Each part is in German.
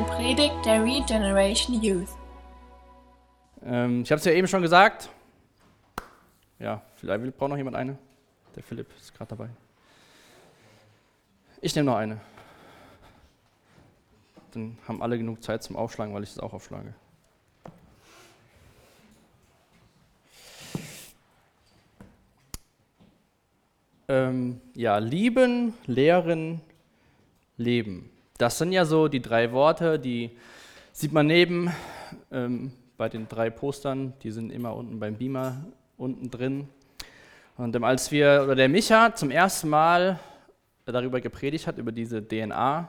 eine Predigt der Regeneration Youth. Ähm, ich habe es ja eben schon gesagt. Ja, vielleicht braucht noch jemand eine. Der Philipp ist gerade dabei. Ich nehme noch eine. Dann haben alle genug Zeit zum Aufschlagen, weil ich es auch aufschlage. Ähm, ja, lieben, lehren, leben. Das sind ja so die drei Worte, die sieht man neben ähm, bei den drei Postern. Die sind immer unten beim Beamer unten drin. Und ähm, als wir, oder der Micha zum ersten Mal darüber gepredigt hat, über diese DNA,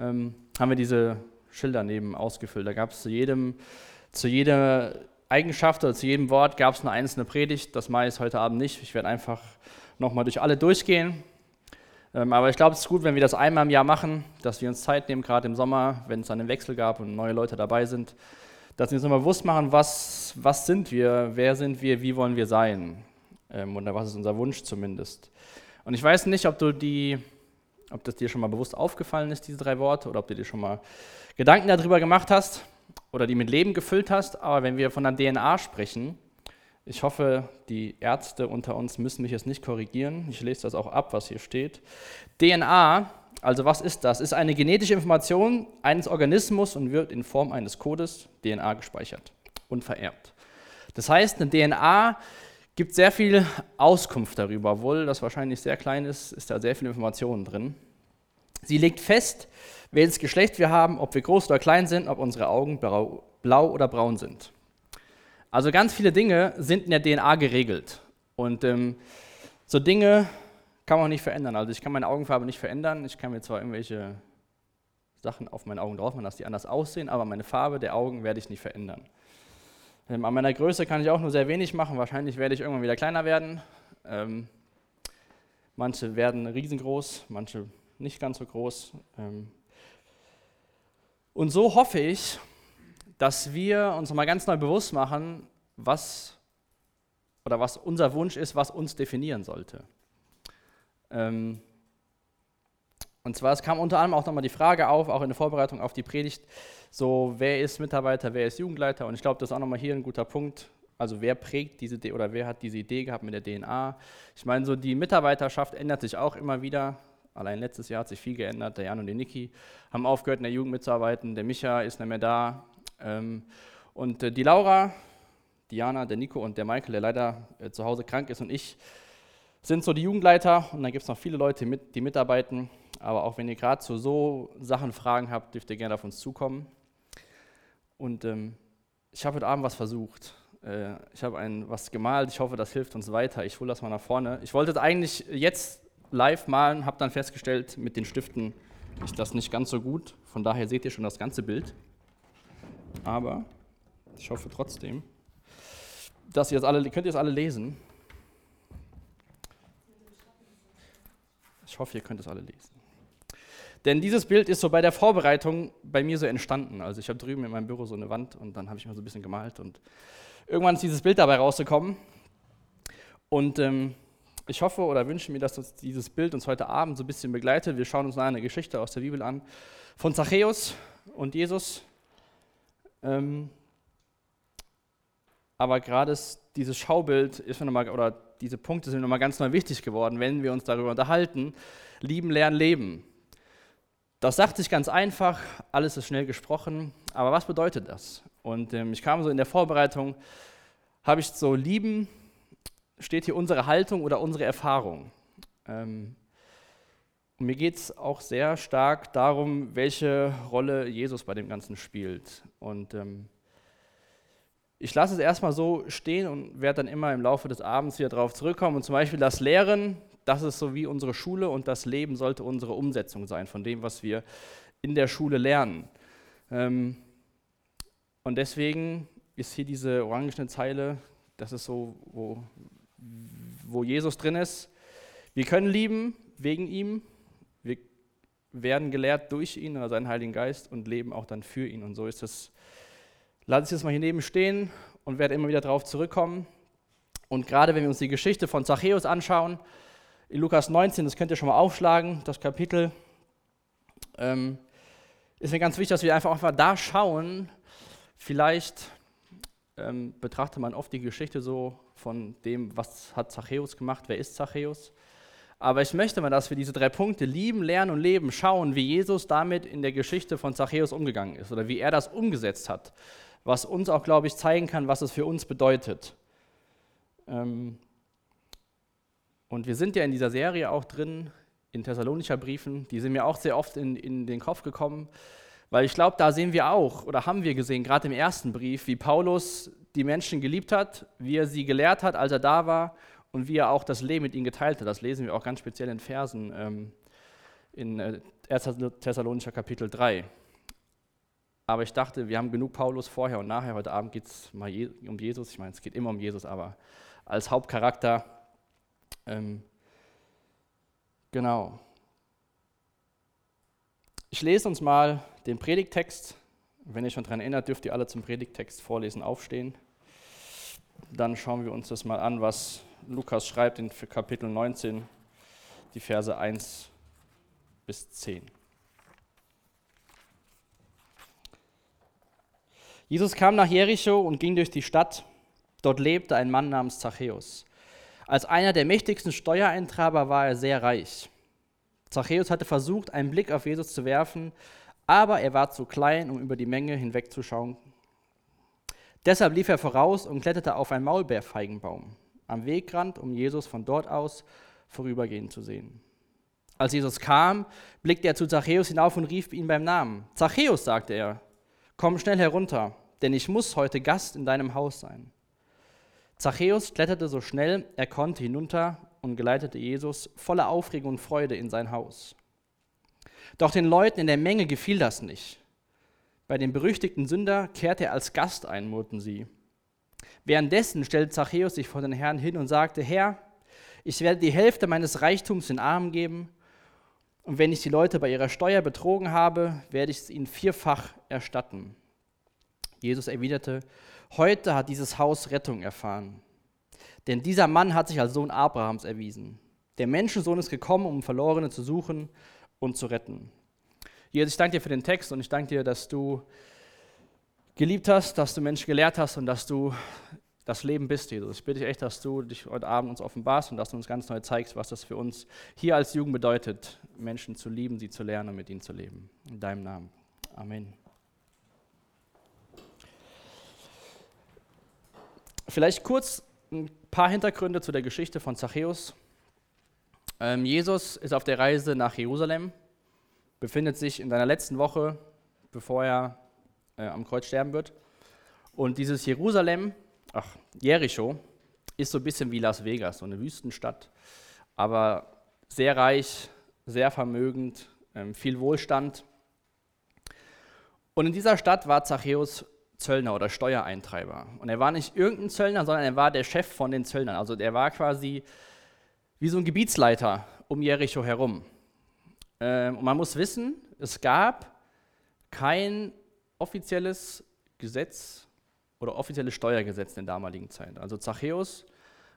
ähm, haben wir diese Schilder neben ausgefüllt. Da gab es zu jedem, zu jeder Eigenschaft oder zu jedem Wort gab es eine einzelne Predigt. Das mache ich heute Abend nicht. Ich werde einfach nochmal durch alle durchgehen. Ähm, aber ich glaube, es ist gut, wenn wir das einmal im Jahr machen, dass wir uns Zeit nehmen, gerade im Sommer, wenn es einen Wechsel gab und neue Leute dabei sind, dass wir uns nochmal bewusst machen, was, was sind wir, wer sind wir, wie wollen wir sein ähm, oder was ist unser Wunsch zumindest. Und ich weiß nicht, ob du die, ob das dir schon mal bewusst aufgefallen ist, diese drei Worte, oder ob du dir schon mal Gedanken darüber gemacht hast oder die mit Leben gefüllt hast. Aber wenn wir von der DNA sprechen, ich hoffe, die Ärzte unter uns müssen mich jetzt nicht korrigieren. Ich lese das auch ab, was hier steht. DNA, also was ist das? Ist eine genetische Information eines Organismus und wird in Form eines Codes DNA gespeichert und vererbt. Das heißt, eine DNA gibt sehr viel Auskunft darüber, obwohl das wahrscheinlich sehr klein ist, ist da sehr viel Informationen drin. Sie legt fest, welches Geschlecht wir haben, ob wir groß oder klein sind, ob unsere Augen blau oder braun sind. Also ganz viele Dinge sind in der DNA geregelt. Und ähm, so Dinge kann man auch nicht verändern. Also ich kann meine Augenfarbe nicht verändern. Ich kann mir zwar irgendwelche Sachen auf meine Augen drauf machen, dass die anders aussehen, aber meine Farbe der Augen werde ich nicht verändern. Ähm, an meiner Größe kann ich auch nur sehr wenig machen. Wahrscheinlich werde ich irgendwann wieder kleiner werden. Ähm, manche werden riesengroß, manche nicht ganz so groß. Ähm, und so hoffe ich, dass wir uns mal ganz neu bewusst machen, was oder was unser Wunsch ist, was uns definieren sollte. Ähm, und zwar, es kam unter anderem auch nochmal die Frage auf, auch in der Vorbereitung auf die Predigt, so wer ist Mitarbeiter, wer ist Jugendleiter? Und ich glaube, das ist auch nochmal hier ein guter Punkt. Also wer prägt diese Idee oder wer hat diese Idee gehabt mit der DNA? Ich meine, so die Mitarbeiterschaft ändert sich auch immer wieder. Allein letztes Jahr hat sich viel geändert. Der Jan und der Niki haben aufgehört, in der Jugend mitzuarbeiten. Der Micha ist nicht mehr da. Ähm, und äh, die Laura, Diana, der Nico und der Michael, der leider äh, zu Hause krank ist, und ich sind so die Jugendleiter. Und dann gibt es noch viele Leute, die mitarbeiten. Aber auch wenn ihr gerade zu so Sachen Fragen habt, dürft ihr gerne auf uns zukommen. Und ähm, ich habe heute Abend was versucht. Äh, ich habe was gemalt. Ich hoffe, das hilft uns weiter. Ich hole das mal nach vorne. Ich wollte es eigentlich jetzt live malen, habe dann festgestellt, mit den Stiften ist das nicht ganz so gut. Von daher seht ihr schon das ganze Bild aber ich hoffe trotzdem, dass ihr das alle, könnt ihr es alle lesen. Ich hoffe, ihr könnt es alle lesen. Denn dieses Bild ist so bei der Vorbereitung bei mir so entstanden. Also ich habe drüben in meinem Büro so eine Wand und dann habe ich mal so ein bisschen gemalt und irgendwann ist dieses Bild dabei rausgekommen. Und ähm, ich hoffe oder wünsche mir, dass uns dieses Bild uns heute Abend so ein bisschen begleitet. Wir schauen uns eine Geschichte aus der Bibel an von Zachäus und Jesus. Ähm, aber gerade dieses Schaubild ist mir nochmal, oder diese Punkte sind nochmal ganz neu wichtig geworden, wenn wir uns darüber unterhalten. Lieben, lernen, leben. Das sagt sich ganz einfach, alles ist schnell gesprochen, aber was bedeutet das? Und ähm, ich kam so in der Vorbereitung, habe ich so lieben, steht hier unsere Haltung oder unsere Erfahrung. Ähm, und mir geht es auch sehr stark darum, welche Rolle Jesus bei dem Ganzen spielt. Und ähm, ich lasse es erstmal so stehen und werde dann immer im Laufe des Abends wieder darauf zurückkommen. Und zum Beispiel das Lehren, das ist so wie unsere Schule und das Leben sollte unsere Umsetzung sein von dem, was wir in der Schule lernen. Ähm, und deswegen ist hier diese orangene Zeile, das ist so, wo, wo Jesus drin ist. Wir können lieben wegen ihm, werden gelehrt durch ihn oder seinen Heiligen Geist und leben auch dann für ihn. Und so ist es. Lass ich das mal hier neben stehen und werde immer wieder darauf zurückkommen. Und gerade wenn wir uns die Geschichte von Zachäus anschauen, in Lukas 19, das könnt ihr schon mal aufschlagen, das Kapitel, ähm, ist mir ganz wichtig, dass wir einfach, einfach da schauen. Vielleicht ähm, betrachtet man oft die Geschichte so von dem, was hat Zachäus gemacht, wer ist Zachäus. Aber ich möchte mal, dass wir diese drei Punkte lieben, lernen und leben, schauen, wie Jesus damit in der Geschichte von Zachäus umgegangen ist oder wie er das umgesetzt hat, was uns auch, glaube ich, zeigen kann, was es für uns bedeutet. Ähm, und wir sind ja in dieser Serie auch drin, in Thessalonicher Briefen, die sind mir auch sehr oft in, in den Kopf gekommen, weil ich glaube, da sehen wir auch oder haben wir gesehen, gerade im ersten Brief, wie Paulus die Menschen geliebt hat, wie er sie gelehrt hat, als er da war und wie er auch das Leben mit ihnen geteilt hat. Das lesen wir auch ganz speziell in Versen ähm, in äh, 1. Thessalonicher Kapitel 3. Aber ich dachte, wir haben genug Paulus vorher und nachher. Heute Abend geht es mal Je um Jesus. Ich meine, es geht immer um Jesus, aber als Hauptcharakter. Ähm, genau. Ich lese uns mal den Predigtext. Wenn ihr schon daran erinnert, dürft ihr alle zum Predigtext vorlesen aufstehen. Dann schauen wir uns das mal an, was Lukas schreibt in Kapitel 19, die Verse 1 bis 10. Jesus kam nach Jericho und ging durch die Stadt. Dort lebte ein Mann namens Zachäus. Als einer der mächtigsten Steuereintreiber war er sehr reich. Zachäus hatte versucht, einen Blick auf Jesus zu werfen, aber er war zu klein, um über die Menge hinwegzuschauen. Deshalb lief er voraus und kletterte auf einen Maulbeerfeigenbaum am Wegrand, um Jesus von dort aus vorübergehen zu sehen. Als Jesus kam, blickte er zu Zachäus hinauf und rief ihn beim Namen. Zachäus, sagte er, komm schnell herunter, denn ich muss heute Gast in deinem Haus sein. Zachäus kletterte so schnell er konnte hinunter und geleitete Jesus voller Aufregung und Freude in sein Haus. Doch den Leuten in der Menge gefiel das nicht. Bei dem berüchtigten Sünder kehrte er als Gast ein, murrten sie. Währenddessen stellte Zachäus sich vor den Herrn hin und sagte, Herr, ich werde die Hälfte meines Reichtums den Armen geben, und wenn ich die Leute bei ihrer Steuer betrogen habe, werde ich es ihnen vierfach erstatten. Jesus erwiderte, heute hat dieses Haus Rettung erfahren. Denn dieser Mann hat sich als Sohn Abrahams erwiesen. Der Menschensohn ist gekommen, um Verlorene zu suchen und zu retten. Jesus, ich danke dir für den Text und ich danke dir, dass du geliebt hast, dass du Menschen gelehrt hast und dass du das Leben bist, Jesus. Ich bitte dich echt, dass du dich heute Abend uns offenbarst und dass du uns ganz neu zeigst, was das für uns hier als Jugend bedeutet, Menschen zu lieben, sie zu lernen und mit ihnen zu leben. In deinem Namen. Amen. Vielleicht kurz ein paar Hintergründe zu der Geschichte von Zachäus. Ähm, Jesus ist auf der Reise nach Jerusalem, befindet sich in seiner letzten Woche, bevor er äh, am Kreuz sterben wird. Und dieses Jerusalem, ach, Jericho, ist so ein bisschen wie Las Vegas, so eine Wüstenstadt, aber sehr reich, sehr vermögend, ähm, viel Wohlstand. Und in dieser Stadt war Zachäus Zöllner oder Steuereintreiber. Und er war nicht irgendein Zöllner, sondern er war der Chef von den Zöllnern. Also er war quasi wie so ein Gebietsleiter um Jericho herum. Ähm, und man muss wissen, es gab kein offizielles Gesetz oder offizielles Steuergesetz in der damaligen Zeit. Also Zachäus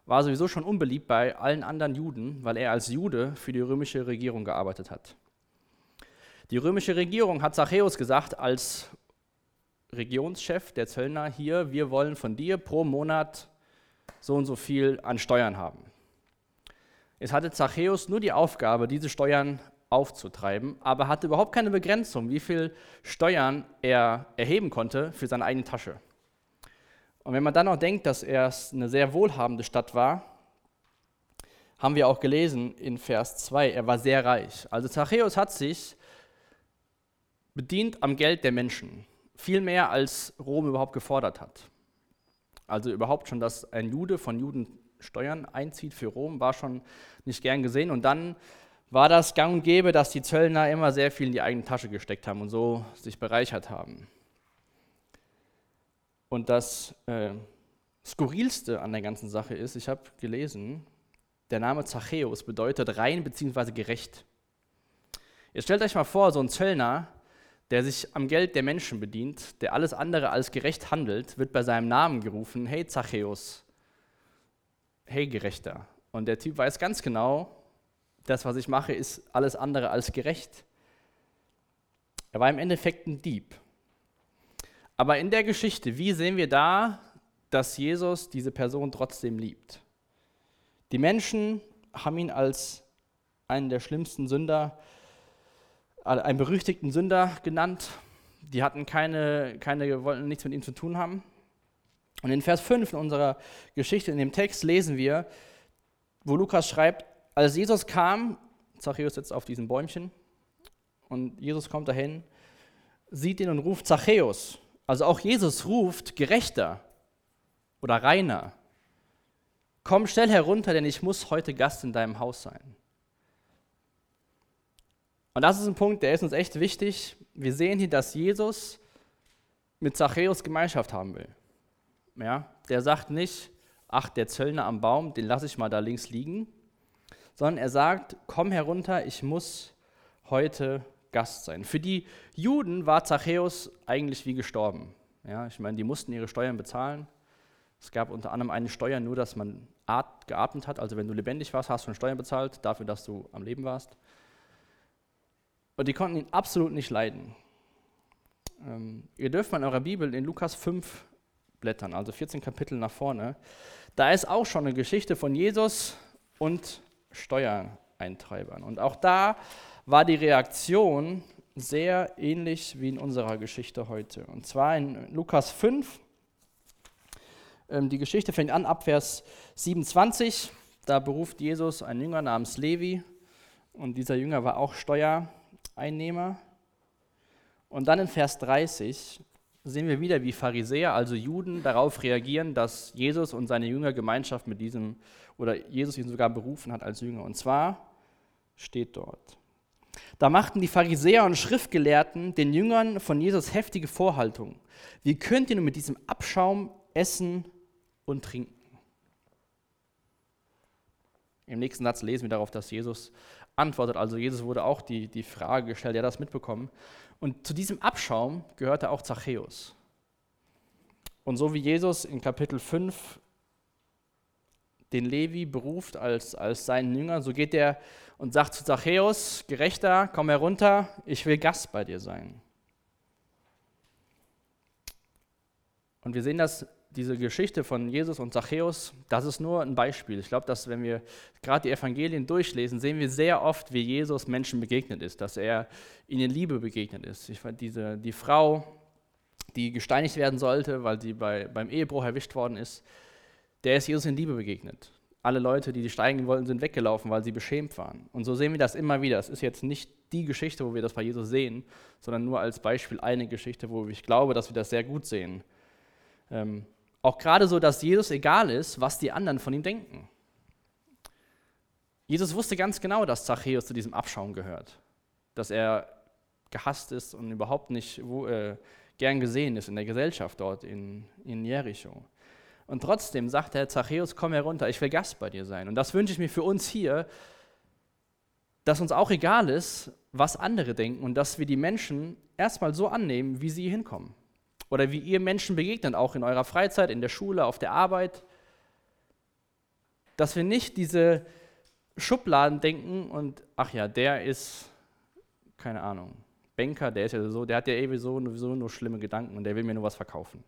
war sowieso schon unbeliebt bei allen anderen Juden, weil er als Jude für die römische Regierung gearbeitet hat. Die römische Regierung hat Zachäus gesagt, als Regionschef der Zöllner hier, wir wollen von dir pro Monat so und so viel an Steuern haben. Es hatte Zachäus nur die Aufgabe, diese Steuern aufzutreiben, aber hatte überhaupt keine Begrenzung, wie viel Steuern er erheben konnte für seine eigene Tasche. Und wenn man dann auch denkt, dass er eine sehr wohlhabende Stadt war, haben wir auch gelesen in Vers 2, er war sehr reich. Also Zachäus hat sich bedient am Geld der Menschen, viel mehr als Rom überhaupt gefordert hat. Also überhaupt schon, dass ein Jude von Juden Steuern einzieht für Rom, war schon nicht gern gesehen. Und dann war das gang und gäbe, dass die Zöllner immer sehr viel in die eigene Tasche gesteckt haben und so sich bereichert haben. Und das äh, Skurrilste an der ganzen Sache ist, ich habe gelesen, der Name Zachäus bedeutet rein bzw. gerecht. Ihr stellt euch mal vor, so ein Zöllner, der sich am Geld der Menschen bedient, der alles andere als gerecht handelt, wird bei seinem Namen gerufen, hey Zachäus, hey Gerechter. Und der Typ weiß ganz genau, das, was ich mache, ist alles andere als gerecht. Er war im Endeffekt ein Dieb. Aber in der Geschichte, wie sehen wir da, dass Jesus diese Person trotzdem liebt? Die Menschen haben ihn als einen der schlimmsten Sünder, einen berüchtigten Sünder genannt. Die hatten keine, keine, wollten nichts mit ihm zu tun haben. Und in Vers 5 in unserer Geschichte, in dem Text, lesen wir, wo Lukas schreibt, als Jesus kam, Zachäus sitzt auf diesem Bäumchen, und Jesus kommt dahin, sieht ihn und ruft Zachäus. Also auch Jesus ruft Gerechter oder Reiner. Komm schnell herunter, denn ich muss heute Gast in deinem Haus sein. Und das ist ein Punkt, der ist uns echt wichtig. Wir sehen hier, dass Jesus mit Zachäus Gemeinschaft haben will. Ja, der sagt nicht, ach, der Zöllner am Baum, den lasse ich mal da links liegen, sondern er sagt, komm herunter, ich muss heute Gast sein. Für die Juden war Zachäus eigentlich wie gestorben. Ja, ich meine, die mussten ihre Steuern bezahlen. Es gab unter anderem eine Steuer nur, dass man geatmet hat. Also wenn du lebendig warst, hast du eine Steuer bezahlt dafür, dass du am Leben warst. Und die konnten ihn absolut nicht leiden. Ähm, ihr dürft mal in eurer Bibel in Lukas 5 blättern, also 14 Kapitel nach vorne. Da ist auch schon eine Geschichte von Jesus und Steuereintreibern. Und auch da war die Reaktion sehr ähnlich wie in unserer Geschichte heute. Und zwar in Lukas 5. Ähm, die Geschichte fängt an ab Vers 27. Da beruft Jesus einen Jünger namens Levi. Und dieser Jünger war auch Steuereinnehmer. Und dann in Vers 30 sehen wir wieder, wie Pharisäer, also Juden, darauf reagieren, dass Jesus und seine Jünger Gemeinschaft mit diesem, oder Jesus ihn sogar berufen hat als Jünger. Und zwar steht dort, da machten die Pharisäer und Schriftgelehrten den Jüngern von Jesus heftige Vorhaltungen. Wie könnt ihr nun mit diesem Abschaum essen und trinken? Im nächsten Satz lesen wir darauf, dass Jesus antwortet. Also Jesus wurde auch die, die Frage gestellt, er hat das mitbekommen. Und zu diesem Abschaum gehörte auch Zachäus. Und so wie Jesus in Kapitel 5 den Levi beruft als, als seinen Jünger, so geht er und sagt zu Zachäus, Gerechter, komm herunter, ich will Gast bei dir sein. Und wir sehen das, diese Geschichte von Jesus und Zachäus, das ist nur ein Beispiel. Ich glaube, dass wenn wir gerade die Evangelien durchlesen, sehen wir sehr oft, wie Jesus Menschen begegnet ist, dass er ihnen Liebe begegnet ist. Ich diese, die Frau, die gesteinigt werden sollte, weil sie bei, beim Ehebruch erwischt worden ist, der ist Jesus in Liebe begegnet. Alle Leute, die steigen wollten, sind weggelaufen, weil sie beschämt waren. Und so sehen wir das immer wieder. Es ist jetzt nicht die Geschichte, wo wir das bei Jesus sehen, sondern nur als Beispiel eine Geschichte, wo ich glaube, dass wir das sehr gut sehen. Ähm, auch gerade so, dass Jesus egal ist, was die anderen von ihm denken. Jesus wusste ganz genau, dass Zachäus zu diesem Abschaum gehört, dass er gehasst ist und überhaupt nicht wo, äh, gern gesehen ist in der Gesellschaft dort in, in Jericho. Und trotzdem sagt der Zachäus, komm herunter, ich will Gast bei dir sein. Und das wünsche ich mir für uns hier, dass uns auch egal ist, was andere denken und dass wir die Menschen erstmal so annehmen, wie sie hinkommen. Oder wie ihr Menschen begegnet, auch in eurer Freizeit, in der Schule, auf der Arbeit. Dass wir nicht diese Schubladen denken und, ach ja, der ist, keine Ahnung, Banker, der ist ja so, der hat ja eh so, sowieso nur schlimme Gedanken und der will mir nur was verkaufen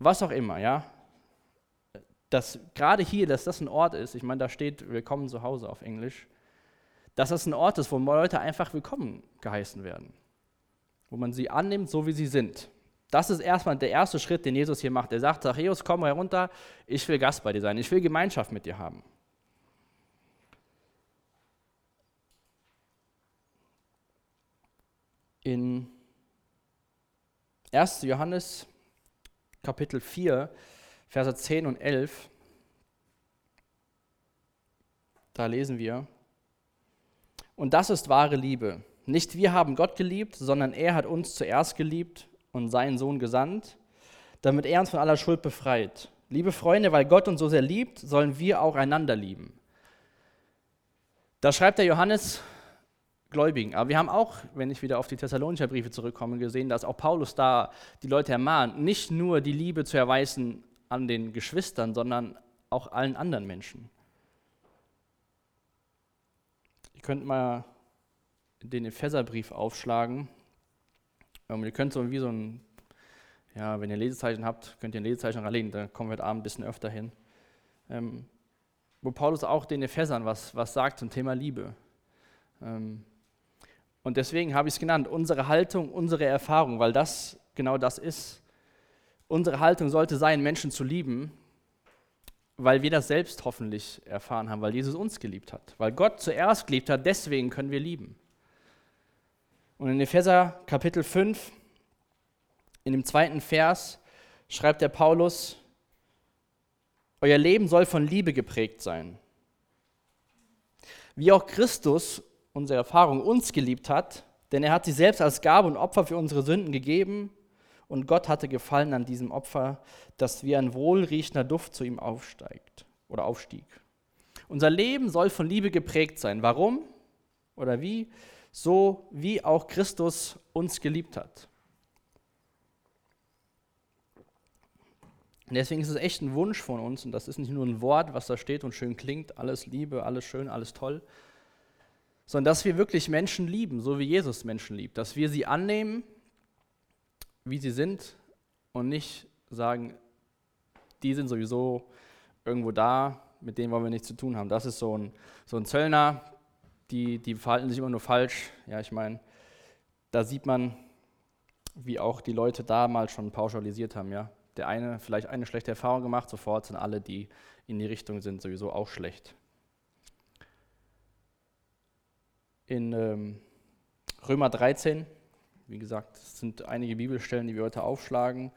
was auch immer, ja. Dass gerade hier, dass das ein Ort ist, ich meine, da steht Willkommen zu Hause auf Englisch, dass das ein Ort ist, wo Leute einfach willkommen geheißen werden. Wo man sie annimmt, so wie sie sind. Das ist erstmal der erste Schritt, den Jesus hier macht. Er sagt, Zachäus, komm herunter, ich will Gast bei dir sein, ich will Gemeinschaft mit dir haben. In 1. Johannes Kapitel 4, Verse 10 und 11, da lesen wir, und das ist wahre Liebe. Nicht wir haben Gott geliebt, sondern er hat uns zuerst geliebt und seinen Sohn gesandt, damit er uns von aller Schuld befreit. Liebe Freunde, weil Gott uns so sehr liebt, sollen wir auch einander lieben. Da schreibt der Johannes Gläubigen. Aber wir haben auch, wenn ich wieder auf die Thessalonicher Briefe zurückkomme, gesehen, dass auch Paulus da die Leute ermahnt, nicht nur die Liebe zu erweisen an den Geschwistern, sondern auch allen anderen Menschen. Ihr könnt mal den Epheserbrief aufschlagen. Ähm, ihr könnt so wie so ein, ja, wenn ihr Lesezeichen habt, könnt ihr ein Lesezeichen reinlegen, da kommen wir heute Abend ein bisschen öfter hin. Ähm, wo Paulus auch den Ephesern was, was sagt zum Thema Liebe. Ähm, und deswegen habe ich es genannt, unsere Haltung, unsere Erfahrung, weil das genau das ist. Unsere Haltung sollte sein, Menschen zu lieben, weil wir das selbst hoffentlich erfahren haben, weil Jesus uns geliebt hat. Weil Gott zuerst geliebt hat, deswegen können wir lieben. Und in Epheser Kapitel 5, in dem zweiten Vers, schreibt der Paulus, euer Leben soll von Liebe geprägt sein. Wie auch Christus, unsere Erfahrung, uns geliebt hat, denn er hat sich selbst als Gabe und Opfer für unsere Sünden gegeben und Gott hatte gefallen an diesem Opfer, dass wie ein wohlriechender Duft zu ihm aufsteigt oder aufstieg. Unser Leben soll von Liebe geprägt sein. Warum oder wie? So wie auch Christus uns geliebt hat. Und deswegen ist es echt ein Wunsch von uns, und das ist nicht nur ein Wort, was da steht und schön klingt, alles Liebe, alles schön, alles toll, sondern dass wir wirklich Menschen lieben, so wie Jesus Menschen liebt, dass wir sie annehmen wie sie sind und nicht sagen, die sind sowieso irgendwo da, mit denen wollen wir nichts zu tun haben. Das ist so ein, so ein Zöllner, die, die verhalten sich immer nur falsch. Ja, ich meine, da sieht man, wie auch die Leute damals schon pauschalisiert haben. Ja. Der eine vielleicht eine schlechte Erfahrung gemacht, sofort sind alle, die in die Richtung sind, sowieso auch schlecht. In ähm, Römer 13 wie gesagt, es sind einige Bibelstellen, die wir heute aufschlagen.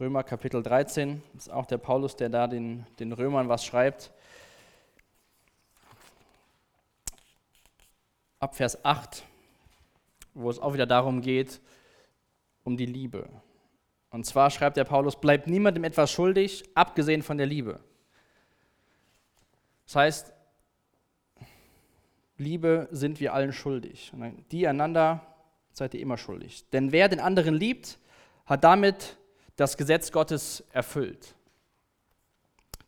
Römer Kapitel 13 ist auch der Paulus, der da den, den Römern was schreibt. Ab Vers 8, wo es auch wieder darum geht, um die Liebe. Und zwar schreibt der Paulus, bleibt niemandem etwas schuldig, abgesehen von der Liebe. Das heißt, Liebe sind wir allen schuldig. Die einander seid ihr immer schuldig. Denn wer den anderen liebt, hat damit das Gesetz Gottes erfüllt.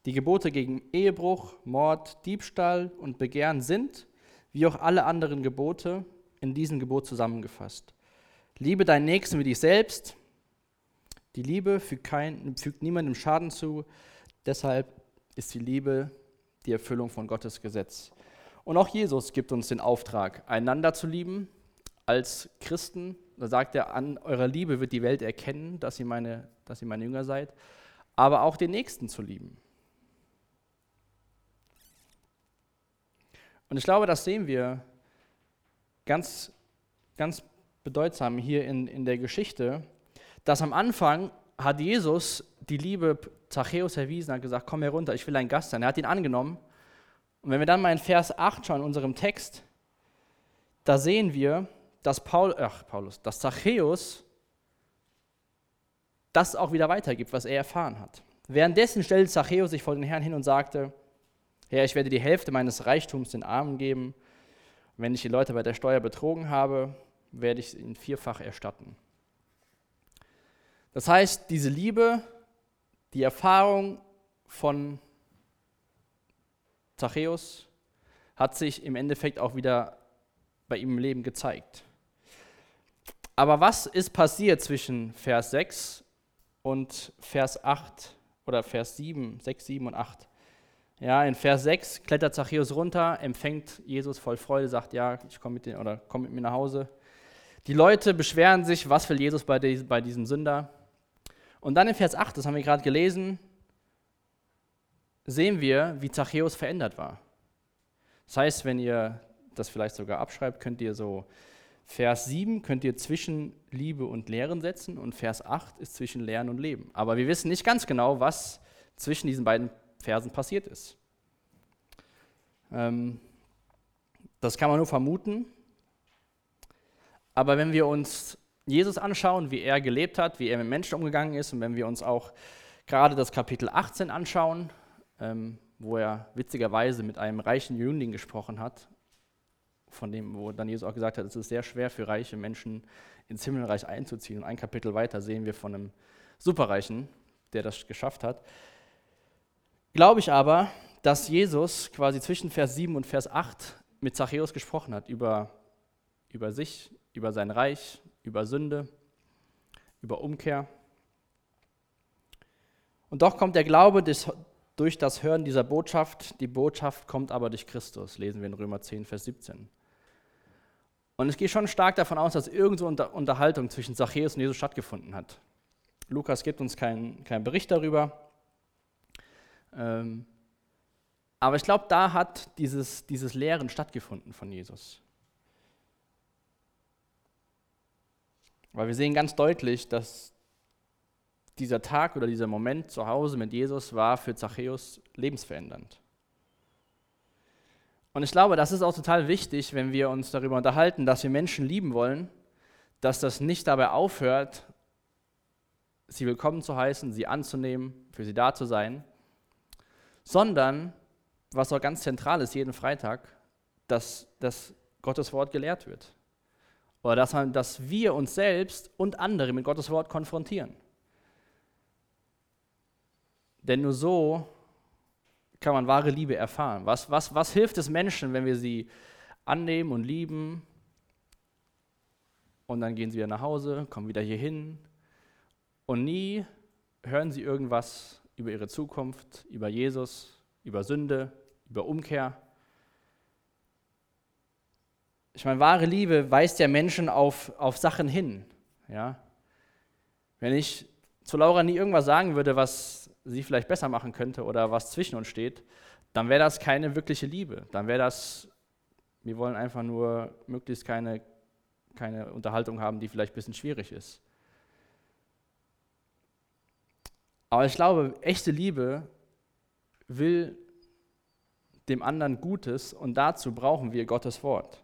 Die Gebote gegen Ehebruch, Mord, Diebstahl und Begehren sind, wie auch alle anderen Gebote, in diesem Gebot zusammengefasst. Liebe deinen Nächsten wie dich selbst. Die Liebe fügt, kein, fügt niemandem Schaden zu. Deshalb ist die Liebe die Erfüllung von Gottes Gesetz. Und auch Jesus gibt uns den Auftrag, einander zu lieben als Christen, da sagt er, an eurer Liebe wird die Welt erkennen, dass ihr meine, dass ihr meine Jünger seid, aber auch den Nächsten zu lieben. Und ich glaube, das sehen wir ganz, ganz bedeutsam hier in, in der Geschichte, dass am Anfang hat Jesus die Liebe Zachäus erwiesen, hat gesagt, komm herunter, ich will ein Gast sein. Er hat ihn angenommen. Und wenn wir dann mal in Vers 8 schauen, in unserem Text, da sehen wir, dass Paul, ach, Paulus, dass Zachäus das auch wieder weitergibt, was er erfahren hat. Währenddessen stellte Zachäus sich vor den Herrn hin und sagte, Herr, ich werde die Hälfte meines Reichtums den Armen geben. Wenn ich die Leute bei der Steuer betrogen habe, werde ich ihnen vierfach erstatten. Das heißt, diese Liebe, die Erfahrung von Zachäus hat sich im Endeffekt auch wieder bei ihm im Leben gezeigt. Aber was ist passiert zwischen Vers 6 und Vers 8 oder Vers 7, 6, 7 und 8? Ja, in Vers 6 klettert Zachäus runter, empfängt Jesus voll Freude, sagt, ja, ich komme mit, komm mit mir nach Hause. Die Leute beschweren sich, was will Jesus bei diesem Sünder? Und dann in Vers 8, das haben wir gerade gelesen, sehen wir, wie Zachäus verändert war. Das heißt, wenn ihr das vielleicht sogar abschreibt, könnt ihr so Vers 7 könnt ihr zwischen Liebe und Lehren setzen und Vers 8 ist zwischen Lehren und Leben. Aber wir wissen nicht ganz genau, was zwischen diesen beiden Versen passiert ist. Ähm, das kann man nur vermuten. Aber wenn wir uns Jesus anschauen, wie er gelebt hat, wie er mit Menschen umgegangen ist, und wenn wir uns auch gerade das Kapitel 18 anschauen, ähm, wo er witzigerweise mit einem reichen Jüngling gesprochen hat von dem, wo dann Jesus auch gesagt hat, es ist sehr schwer für reiche Menschen ins Himmelreich einzuziehen. Und ein Kapitel weiter sehen wir von einem Superreichen, der das geschafft hat. Glaube ich aber, dass Jesus quasi zwischen Vers 7 und Vers 8 mit Zachäus gesprochen hat über, über sich, über sein Reich, über Sünde. über Umkehr. Und doch kommt der Glaube des, durch das Hören dieser Botschaft, die Botschaft kommt aber durch Christus, lesen wir in Römer 10, Vers 17. Und ich gehe schon stark davon aus, dass irgendeine Unterhaltung zwischen Zachäus und Jesus stattgefunden hat. Lukas gibt uns keinen, keinen Bericht darüber. Ähm, aber ich glaube, da hat dieses, dieses Lehren stattgefunden von Jesus. Weil wir sehen ganz deutlich, dass dieser Tag oder dieser Moment zu Hause mit Jesus war für Zachäus lebensverändernd. Und ich glaube, das ist auch total wichtig, wenn wir uns darüber unterhalten, dass wir Menschen lieben wollen, dass das nicht dabei aufhört, sie willkommen zu heißen, sie anzunehmen, für sie da zu sein, sondern, was auch ganz zentral ist jeden Freitag, dass, dass Gottes Wort gelehrt wird. Oder dass, dass wir uns selbst und andere mit Gottes Wort konfrontieren. Denn nur so kann man wahre Liebe erfahren. Was, was, was hilft es Menschen, wenn wir sie annehmen und lieben und dann gehen sie wieder nach Hause, kommen wieder hier hin und nie hören sie irgendwas über ihre Zukunft, über Jesus, über Sünde, über Umkehr. Ich meine, wahre Liebe weist ja Menschen auf, auf Sachen hin. Ja? Wenn ich zu Laura nie irgendwas sagen würde, was sie vielleicht besser machen könnte oder was zwischen uns steht, dann wäre das keine wirkliche Liebe. Dann wäre das, wir wollen einfach nur möglichst keine, keine Unterhaltung haben, die vielleicht ein bisschen schwierig ist. Aber ich glaube, echte Liebe will dem anderen Gutes und dazu brauchen wir Gottes Wort.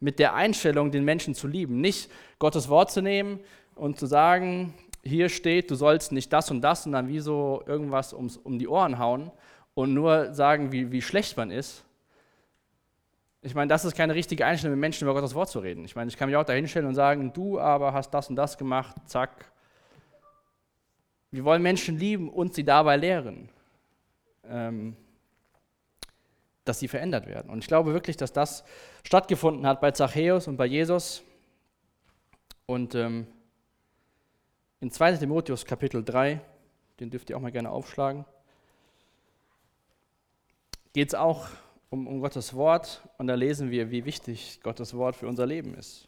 Mit der Einstellung, den Menschen zu lieben. Nicht Gottes Wort zu nehmen und zu sagen, hier steht, du sollst nicht das und das und dann wie so irgendwas ums, um die Ohren hauen und nur sagen, wie, wie schlecht man ist. Ich meine, das ist keine richtige Einstellung, mit Menschen über Gottes Wort zu reden. Ich meine, ich kann mich auch da hinstellen und sagen, du aber hast das und das gemacht, zack. Wir wollen Menschen lieben und sie dabei lehren, ähm, dass sie verändert werden. Und ich glaube wirklich, dass das stattgefunden hat bei Zachäus und bei Jesus. Und ähm, in 2 Timotheus Kapitel 3, den dürft ihr auch mal gerne aufschlagen, geht es auch um, um Gottes Wort und da lesen wir, wie wichtig Gottes Wort für unser Leben ist.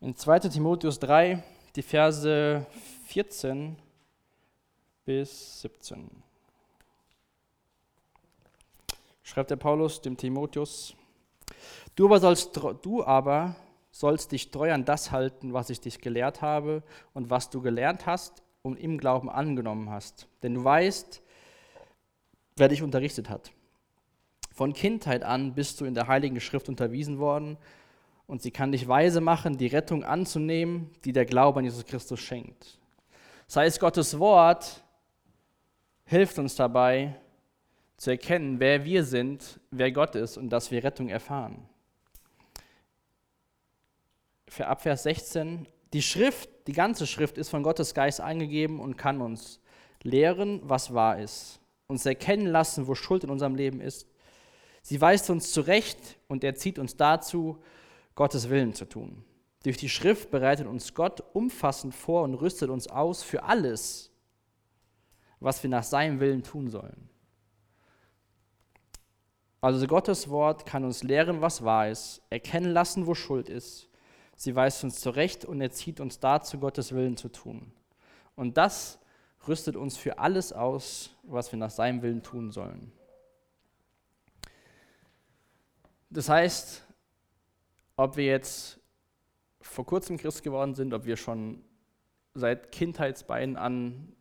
In 2 Timotheus 3, die Verse 14 bis 17 schreibt der Paulus dem Timotheus, du aber, sollst, du aber sollst dich treu an das halten, was ich dich gelehrt habe und was du gelernt hast und im Glauben angenommen hast. Denn du weißt, wer dich unterrichtet hat. Von Kindheit an bist du in der Heiligen Schrift unterwiesen worden und sie kann dich weise machen, die Rettung anzunehmen, die der Glaube an Jesus Christus schenkt. Sei es Gottes Wort, hilft uns dabei, zu erkennen, wer wir sind, wer Gott ist und dass wir Rettung erfahren. Für ab Vers 16, die Schrift, die ganze Schrift ist von Gottes Geist eingegeben und kann uns lehren, was wahr ist, uns erkennen lassen, wo Schuld in unserem Leben ist. Sie weist uns zurecht und erzieht uns dazu, Gottes Willen zu tun. Durch die Schrift bereitet uns Gott umfassend vor und rüstet uns aus für alles, was wir nach seinem Willen tun sollen. Also Gottes Wort kann uns lehren, was wahr ist, erkennen lassen, wo Schuld ist. Sie weist uns zurecht und erzieht uns dazu, Gottes Willen zu tun. Und das rüstet uns für alles aus, was wir nach seinem Willen tun sollen. Das heißt, ob wir jetzt vor kurzem Christ geworden sind, ob wir schon seit Kindheitsbeinen an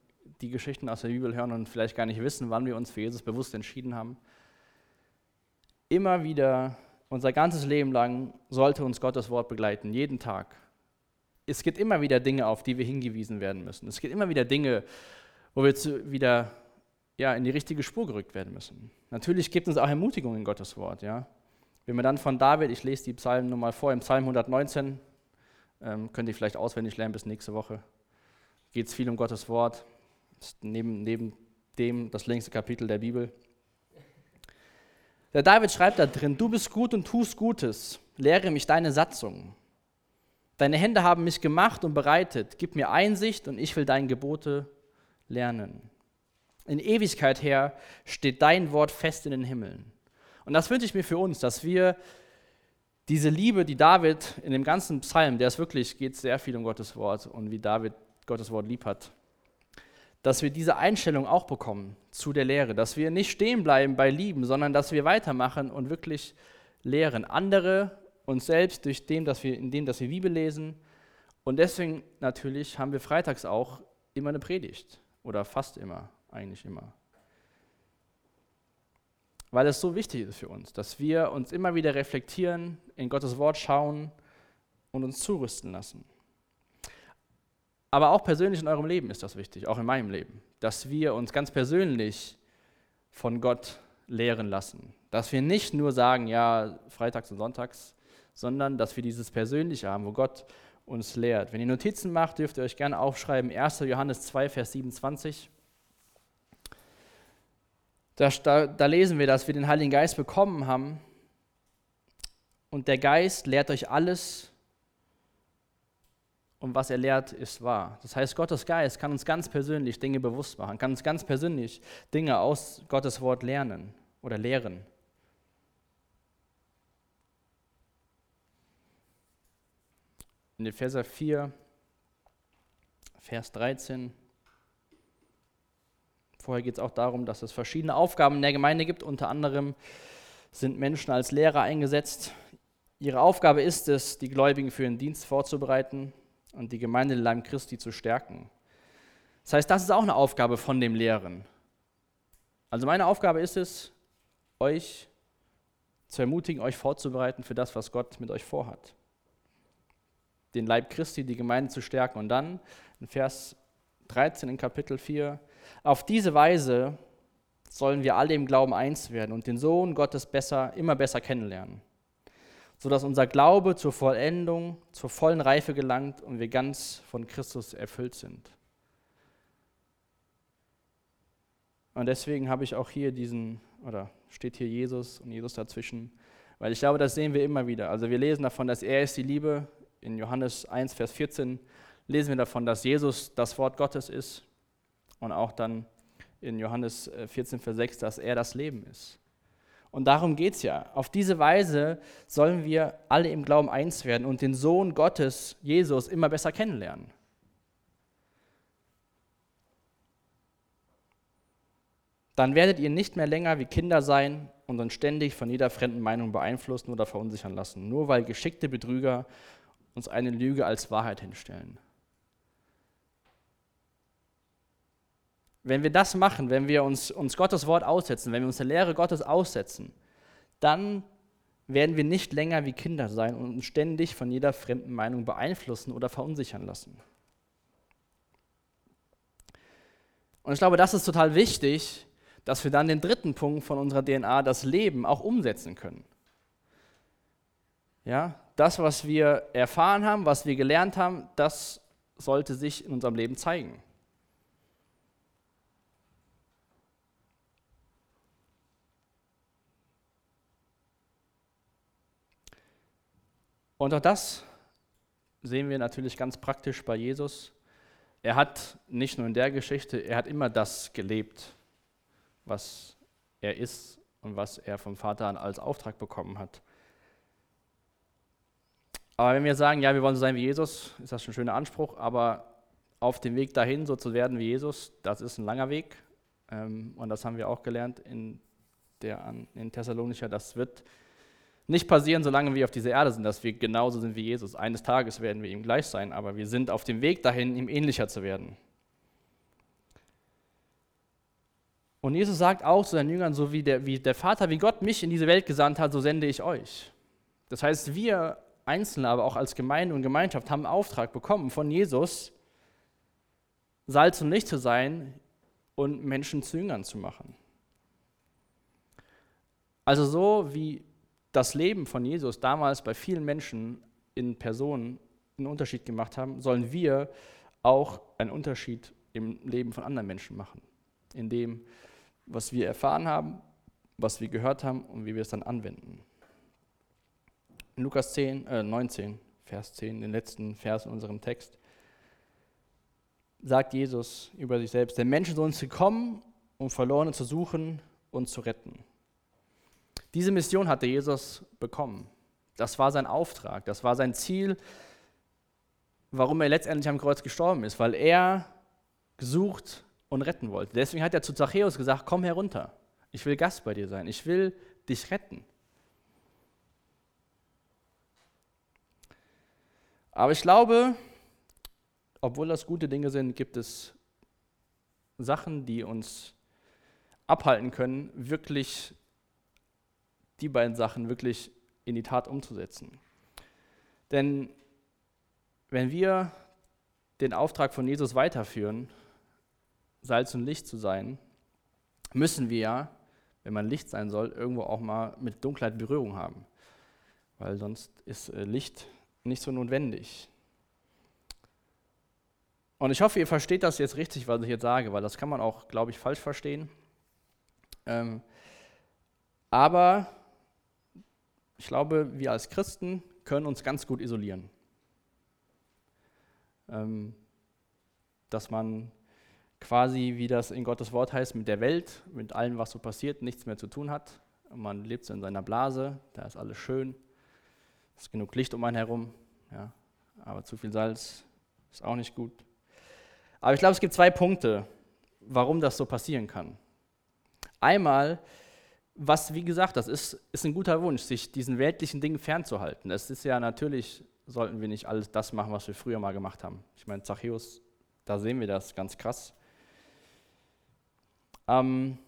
die Geschichten aus der Bibel hören und vielleicht gar nicht wissen, wann wir uns für Jesus bewusst entschieden haben, immer wieder, unser ganzes Leben lang, sollte uns Gottes Wort begleiten, jeden Tag. Es gibt immer wieder Dinge, auf die wir hingewiesen werden müssen. Es gibt immer wieder Dinge, wo wir zu, wieder ja, in die richtige Spur gerückt werden müssen. Natürlich gibt es auch Ermutigung in Gottes Wort. Ja. Wenn wir dann von David, ich lese die Psalmen nochmal vor, im Psalm 119, ähm, könnt ihr vielleicht auswendig lernen bis nächste Woche, geht es viel um Gottes Wort. Das ist neben, neben dem das längste Kapitel der Bibel. Der David schreibt da drin, du bist gut und tust Gutes, lehre mich deine Satzungen. Deine Hände haben mich gemacht und bereitet, gib mir Einsicht und ich will deine Gebote lernen. In Ewigkeit her steht dein Wort fest in den Himmeln. Und das wünsche ich mir für uns, dass wir diese Liebe, die David in dem ganzen Psalm, der es wirklich geht sehr viel um Gottes Wort und wie David Gottes Wort lieb hat, dass wir diese Einstellung auch bekommen zu der Lehre, dass wir nicht stehen bleiben bei Lieben, sondern dass wir weitermachen und wirklich lehren. Andere uns selbst durch dem, dass wir, indem dass wir Bibel lesen. Und deswegen natürlich haben wir freitags auch immer eine Predigt oder fast immer, eigentlich immer. Weil es so wichtig ist für uns, dass wir uns immer wieder reflektieren, in Gottes Wort schauen und uns zurüsten lassen. Aber auch persönlich in eurem Leben ist das wichtig, auch in meinem Leben, dass wir uns ganz persönlich von Gott lehren lassen. Dass wir nicht nur sagen, ja, freitags und sonntags, sondern dass wir dieses Persönliche haben, wo Gott uns lehrt. Wenn ihr Notizen macht, dürft ihr euch gerne aufschreiben, 1. Johannes 2, Vers 27. Da, da, da lesen wir, dass wir den Heiligen Geist bekommen haben und der Geist lehrt euch alles und was er lehrt, ist wahr. Das heißt, Gottes Geist kann uns ganz persönlich Dinge bewusst machen, kann uns ganz persönlich Dinge aus Gottes Wort lernen oder lehren. In Epheser 4, Vers 13. Vorher geht es auch darum, dass es verschiedene Aufgaben in der Gemeinde gibt. Unter anderem sind Menschen als Lehrer eingesetzt. Ihre Aufgabe ist es, die Gläubigen für den Dienst vorzubereiten und die Gemeinde im Leib Christi zu stärken. Das heißt, das ist auch eine Aufgabe von dem Lehren. Also meine Aufgabe ist es, euch zu ermutigen, euch vorzubereiten für das, was Gott mit euch vorhat den Leib Christi, die Gemeinde zu stärken. Und dann in Vers 13 in Kapitel 4, auf diese Weise sollen wir alle im Glauben eins werden und den Sohn Gottes besser, immer besser kennenlernen, sodass unser Glaube zur Vollendung, zur vollen Reife gelangt und wir ganz von Christus erfüllt sind. Und deswegen habe ich auch hier diesen, oder steht hier Jesus und Jesus dazwischen, weil ich glaube, das sehen wir immer wieder. Also wir lesen davon, dass er ist die Liebe, in Johannes 1, Vers 14 lesen wir davon, dass Jesus das Wort Gottes ist und auch dann in Johannes 14, äh, Vers 6, dass er das Leben ist. Und darum geht es ja. Auf diese Weise sollen wir alle im Glauben eins werden und den Sohn Gottes, Jesus, immer besser kennenlernen. Dann werdet ihr nicht mehr länger wie Kinder sein und uns ständig von jeder fremden Meinung beeinflussen oder verunsichern lassen, nur weil geschickte Betrüger uns eine Lüge als Wahrheit hinstellen. Wenn wir das machen, wenn wir uns, uns Gottes Wort aussetzen, wenn wir uns der Lehre Gottes aussetzen, dann werden wir nicht länger wie Kinder sein und uns ständig von jeder fremden Meinung beeinflussen oder verunsichern lassen. Und ich glaube, das ist total wichtig, dass wir dann den dritten Punkt von unserer DNA, das Leben, auch umsetzen können. Ja, das, was wir erfahren haben, was wir gelernt haben, das sollte sich in unserem Leben zeigen. Und auch das sehen wir natürlich ganz praktisch bei Jesus. Er hat nicht nur in der Geschichte, er hat immer das gelebt, was er ist und was er vom Vater als Auftrag bekommen hat. Aber wenn wir sagen, ja, wir wollen so sein wie Jesus, ist das schon ein schöner Anspruch, aber auf dem Weg dahin, so zu werden wie Jesus, das ist ein langer Weg. Ähm, und das haben wir auch gelernt in, der, in Thessalonicher. Das wird nicht passieren, solange wir auf dieser Erde sind, dass wir genauso sind wie Jesus. Eines Tages werden wir ihm gleich sein, aber wir sind auf dem Weg dahin, ihm ähnlicher zu werden. Und Jesus sagt auch zu seinen Jüngern, so wie der, wie der Vater, wie Gott mich in diese Welt gesandt hat, so sende ich euch. Das heißt, wir Einzelne, aber auch als Gemeinde und Gemeinschaft haben einen Auftrag bekommen von Jesus, Salz und Licht zu sein und Menschen zu Jüngern zu machen. Also so wie das Leben von Jesus damals bei vielen Menschen in Personen einen Unterschied gemacht haben, sollen wir auch einen Unterschied im Leben von anderen Menschen machen. In dem, was wir erfahren haben, was wir gehört haben und wie wir es dann anwenden. In Lukas 10, äh 19, Vers 10, den letzten Vers in unserem Text, sagt Jesus über sich selbst, der Menschensohn ist gekommen, um Verlorene zu suchen und zu retten. Diese Mission hatte Jesus bekommen. Das war sein Auftrag, das war sein Ziel, warum er letztendlich am Kreuz gestorben ist, weil er gesucht und retten wollte. Deswegen hat er zu Zachäus gesagt, komm herunter, ich will Gast bei dir sein, ich will dich retten. Aber ich glaube, obwohl das gute Dinge sind, gibt es Sachen, die uns abhalten können, wirklich die beiden Sachen wirklich in die Tat umzusetzen. Denn wenn wir den Auftrag von Jesus weiterführen, Salz und Licht zu sein, müssen wir ja, wenn man Licht sein soll, irgendwo auch mal mit Dunkelheit Berührung haben. Weil sonst ist äh, Licht nicht so notwendig. Und ich hoffe, ihr versteht das jetzt richtig, was ich jetzt sage, weil das kann man auch, glaube ich, falsch verstehen. Ähm, aber ich glaube, wir als Christen können uns ganz gut isolieren. Ähm, dass man quasi, wie das in Gottes Wort heißt, mit der Welt, mit allem, was so passiert, nichts mehr zu tun hat. Man lebt so in seiner Blase, da ist alles schön, es ist genug Licht um einen herum, ja, aber zu viel Salz ist auch nicht gut. Aber ich glaube, es gibt zwei Punkte, warum das so passieren kann. Einmal, was, wie gesagt, das ist, ist ein guter Wunsch, sich diesen weltlichen Dingen fernzuhalten. Es ist ja natürlich, sollten wir nicht alles das machen, was wir früher mal gemacht haben. Ich meine, Zachäus, da sehen wir das ganz krass. Ähm,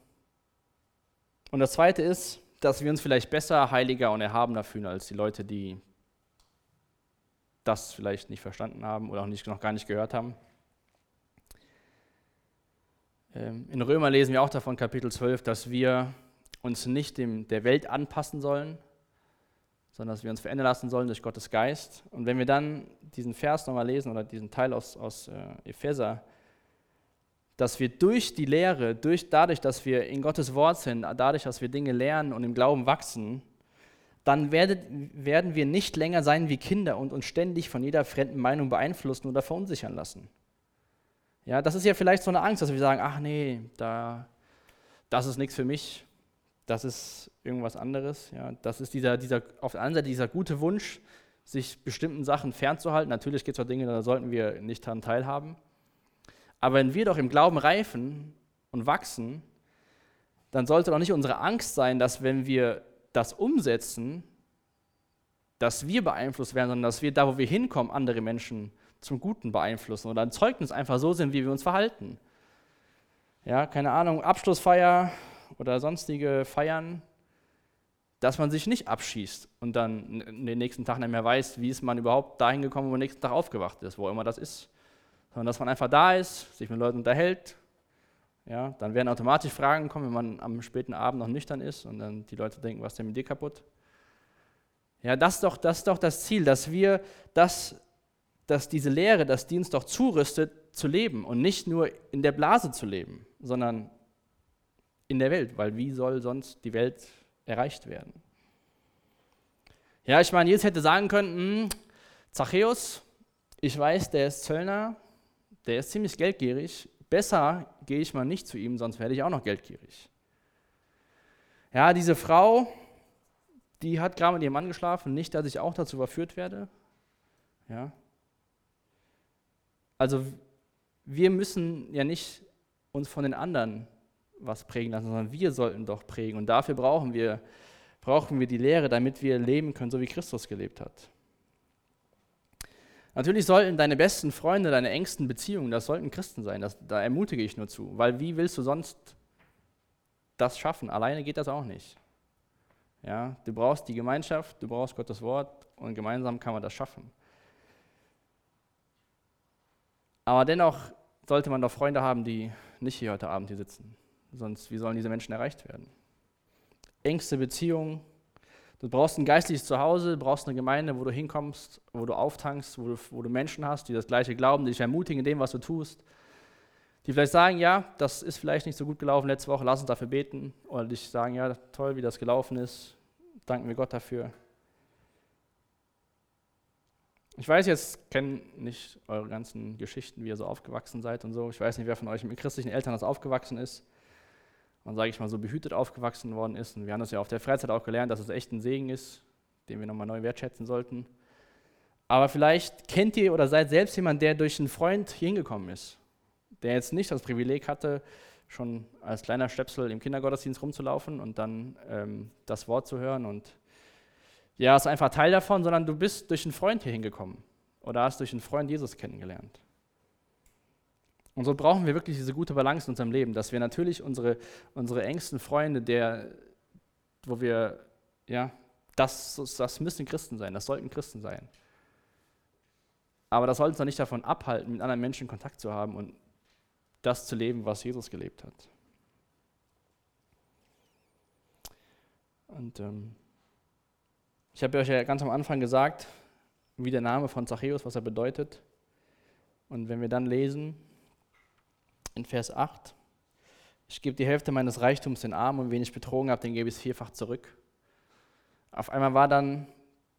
und das Zweite ist, dass wir uns vielleicht besser, heiliger und erhabener fühlen als die Leute, die das vielleicht nicht verstanden haben oder auch nicht, noch gar nicht gehört haben. Ähm, in Römer lesen wir auch davon, Kapitel 12, dass wir uns nicht dem, der Welt anpassen sollen, sondern dass wir uns verändern lassen sollen durch Gottes Geist. Und wenn wir dann diesen Vers nochmal lesen oder diesen Teil aus, aus äh, Epheser, dass wir durch die Lehre, durch, dadurch, dass wir in Gottes Wort sind, dadurch, dass wir Dinge lernen und im Glauben wachsen, dann werdet, werden wir nicht länger sein wie Kinder und uns ständig von jeder fremden Meinung beeinflussen oder verunsichern lassen. Ja, das ist ja vielleicht so eine Angst, dass wir sagen, ach nee, da, das ist nichts für mich das ist irgendwas anderes. Ja. Das ist dieser, dieser, auf der einen Seite dieser gute Wunsch, sich bestimmten Sachen fernzuhalten. Natürlich gibt es auch Dinge, da sollten wir nicht daran teilhaben. Aber wenn wir doch im Glauben reifen und wachsen, dann sollte doch nicht unsere Angst sein, dass wenn wir das umsetzen, dass wir beeinflusst werden, sondern dass wir da, wo wir hinkommen, andere Menschen zum Guten beeinflussen oder ein Zeugnis einfach so sind, wie wir uns verhalten. Ja, keine Ahnung, Abschlussfeier, oder sonstige Feiern, dass man sich nicht abschießt und dann den nächsten Tag nicht mehr weiß, wie ist man überhaupt dahin gekommen, wo man nächsten Tag aufgewacht ist, wo immer das ist. Sondern dass man einfach da ist, sich mit Leuten unterhält. Ja, dann werden automatisch Fragen kommen, wenn man am späten Abend noch nüchtern ist und dann die Leute denken, was ist denn mit dir kaputt? Ja, das ist doch das, ist doch das Ziel, dass wir das, dass diese Lehre, das Dienst doch zurüstet, zu leben und nicht nur in der Blase zu leben, sondern in der Welt, weil wie soll sonst die Welt erreicht werden? Ja, ich meine, Jesus hätte sagen können, hm, Zachäus, ich weiß, der ist Zöllner, der ist ziemlich geldgierig, besser gehe ich mal nicht zu ihm, sonst werde ich auch noch geldgierig. Ja, diese Frau, die hat gerade mit ihrem Mann geschlafen, nicht, dass ich auch dazu verführt werde. Ja. Also wir müssen ja nicht uns von den anderen was prägen lassen, sondern wir sollten doch prägen. Und dafür brauchen wir, brauchen wir die Lehre, damit wir leben können, so wie Christus gelebt hat. Natürlich sollten deine besten Freunde, deine engsten Beziehungen, das sollten Christen sein. Das, da ermutige ich nur zu. Weil wie willst du sonst das schaffen? Alleine geht das auch nicht. Ja, du brauchst die Gemeinschaft, du brauchst Gottes Wort und gemeinsam kann man das schaffen. Aber dennoch sollte man doch Freunde haben, die nicht hier heute Abend hier sitzen. Sonst, wie sollen diese Menschen erreicht werden? Engste Beziehungen. Du brauchst ein geistliches Zuhause, du brauchst eine Gemeinde, wo du hinkommst, wo du auftankst, wo du, wo du Menschen hast, die das Gleiche glauben, die dich ermutigen in dem, was du tust, die vielleicht sagen, ja, das ist vielleicht nicht so gut gelaufen letzte Woche, lass uns dafür beten. Oder die sagen, ja, toll, wie das gelaufen ist, danken wir Gott dafür. Ich weiß jetzt, kenne nicht eure ganzen Geschichten, wie ihr so aufgewachsen seid und so. Ich weiß nicht, wer von euch mit christlichen Eltern das aufgewachsen ist und, sage ich mal, so behütet aufgewachsen worden ist. Und wir haben das ja auf der Freizeit auch gelernt, dass es echt ein Segen ist, den wir nochmal neu wertschätzen sollten. Aber vielleicht kennt ihr oder seid selbst jemand, der durch einen Freund hier hingekommen ist, der jetzt nicht das Privileg hatte, schon als kleiner Stöpsel im Kindergottesdienst rumzulaufen und dann ähm, das Wort zu hören und ja, ist einfach Teil davon, sondern du bist durch einen Freund hier hingekommen oder hast durch einen Freund Jesus kennengelernt. Und so brauchen wir wirklich diese gute Balance in unserem Leben, dass wir natürlich unsere, unsere engsten Freunde, der, wo wir, ja, das, das müssen Christen sein, das sollten Christen sein. Aber das sollte uns doch nicht davon abhalten, mit anderen Menschen Kontakt zu haben und das zu leben, was Jesus gelebt hat. Und ähm, ich habe euch ja ganz am Anfang gesagt, wie der Name von Zachäus, was er bedeutet. Und wenn wir dann lesen in Vers 8, ich gebe die Hälfte meines Reichtums den Armen und wen ich betrogen habe, den gebe ich vierfach zurück. Auf einmal war dann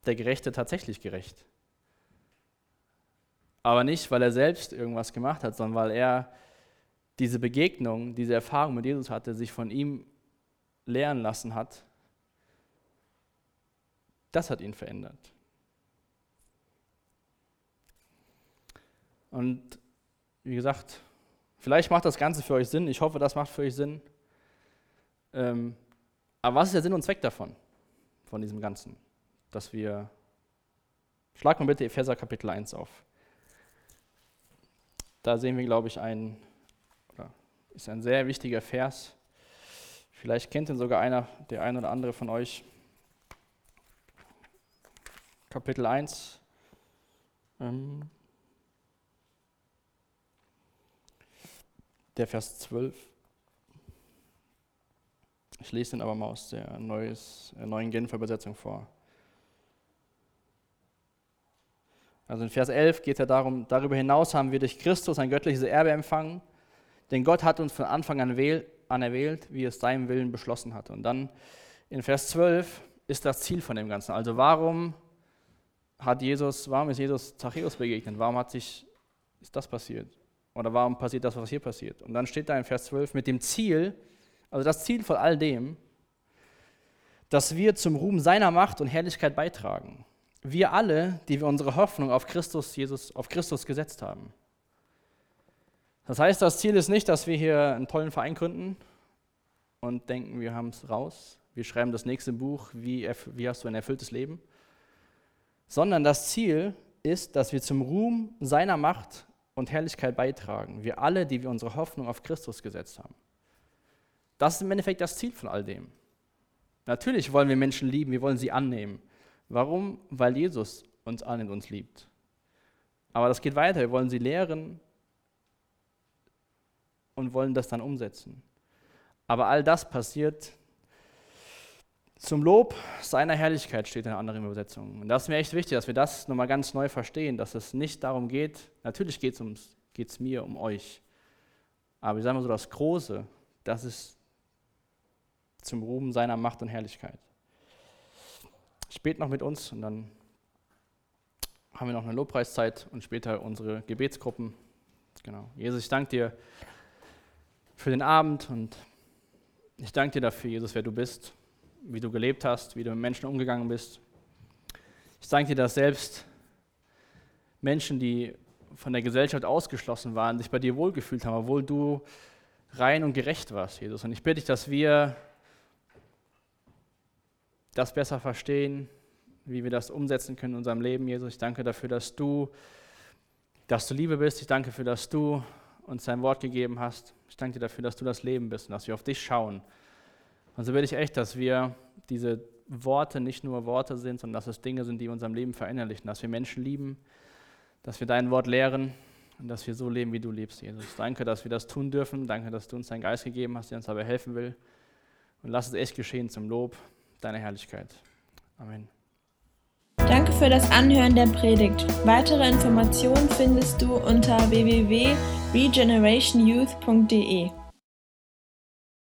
der Gerechte tatsächlich gerecht. Aber nicht, weil er selbst irgendwas gemacht hat, sondern weil er diese Begegnung, diese Erfahrung mit Jesus hatte, sich von ihm lehren lassen hat. Das hat ihn verändert. Und wie gesagt, vielleicht macht das Ganze für euch Sinn. Ich hoffe, das macht für euch Sinn. Ähm, aber was ist der Sinn und Zweck davon, von diesem Ganzen? Dass wir, schlag mal bitte Epheser Kapitel 1 auf. Da sehen wir, glaube ich, ein, ist ein sehr wichtiger Vers. Vielleicht kennt ihn sogar einer, der ein oder andere von euch. Kapitel 1. Ähm, der Vers 12. Ich lese den aber mal aus der neues, äh, neuen Genfer Übersetzung vor. Also in Vers 11 geht es ja darum, darüber hinaus haben wir durch Christus ein göttliches Erbe empfangen, denn Gott hat uns von Anfang an, an erwählt, wie es seinem Willen beschlossen hat. Und dann in Vers 12 ist das Ziel von dem Ganzen. Also warum hat Jesus, warum ist Jesus Zachäus begegnet? Warum hat sich, ist das passiert? Oder warum passiert das, was hier passiert? Und dann steht da in Vers 12 mit dem Ziel, also das Ziel von all dem, dass wir zum Ruhm seiner Macht und Herrlichkeit beitragen wir alle, die wir unsere Hoffnung auf Christus, Jesus, auf Christus gesetzt haben. Das heißt, das Ziel ist nicht, dass wir hier einen tollen Verein gründen und denken, wir haben es raus, wir schreiben das nächste Buch, wie, wie hast du ein erfülltes Leben, sondern das Ziel ist, dass wir zum Ruhm seiner Macht und Herrlichkeit beitragen. Wir alle, die wir unsere Hoffnung auf Christus gesetzt haben. Das ist im Endeffekt das Ziel von all dem. Natürlich wollen wir Menschen lieben, wir wollen sie annehmen. Warum? Weil Jesus uns annimmt, uns liebt. Aber das geht weiter. Wir wollen sie lehren und wollen das dann umsetzen. Aber all das passiert zum Lob seiner Herrlichkeit, steht in anderen Übersetzung. Und das ist mir echt wichtig, dass wir das nochmal ganz neu verstehen, dass es nicht darum geht, natürlich geht es mir um euch, aber ich sage mal so, das Große, das ist zum Ruhm seiner Macht und Herrlichkeit. Ich bete noch mit uns und dann haben wir noch eine Lobpreiszeit und später unsere Gebetsgruppen. Genau. Jesus, ich danke dir für den Abend und ich danke dir dafür, Jesus, wer du bist, wie du gelebt hast, wie du mit Menschen umgegangen bist. Ich danke dir, dass selbst Menschen, die von der Gesellschaft ausgeschlossen waren, sich bei dir wohlgefühlt haben, obwohl du rein und gerecht warst, Jesus. Und ich bitte dich, dass wir das besser verstehen, wie wir das umsetzen können in unserem Leben, Jesus. Ich danke dafür, dass du, dass du Liebe bist. Ich danke dafür, dass du uns dein Wort gegeben hast. Ich danke dir dafür, dass du das Leben bist und dass wir auf dich schauen. Und so will ich echt, dass wir diese Worte nicht nur Worte sind, sondern dass es Dinge sind, die in unserem Leben verinnerlichen, dass wir Menschen lieben, dass wir dein Wort lehren und dass wir so leben, wie du lebst, Jesus. Danke, dass wir das tun dürfen. Danke, dass du uns deinen Geist gegeben hast, der uns dabei helfen will. Und lass es echt geschehen zum Lob deiner Herrlichkeit. Amen. Danke für das Anhören der Predigt. Weitere Informationen findest du unter www regenerationyouth.de.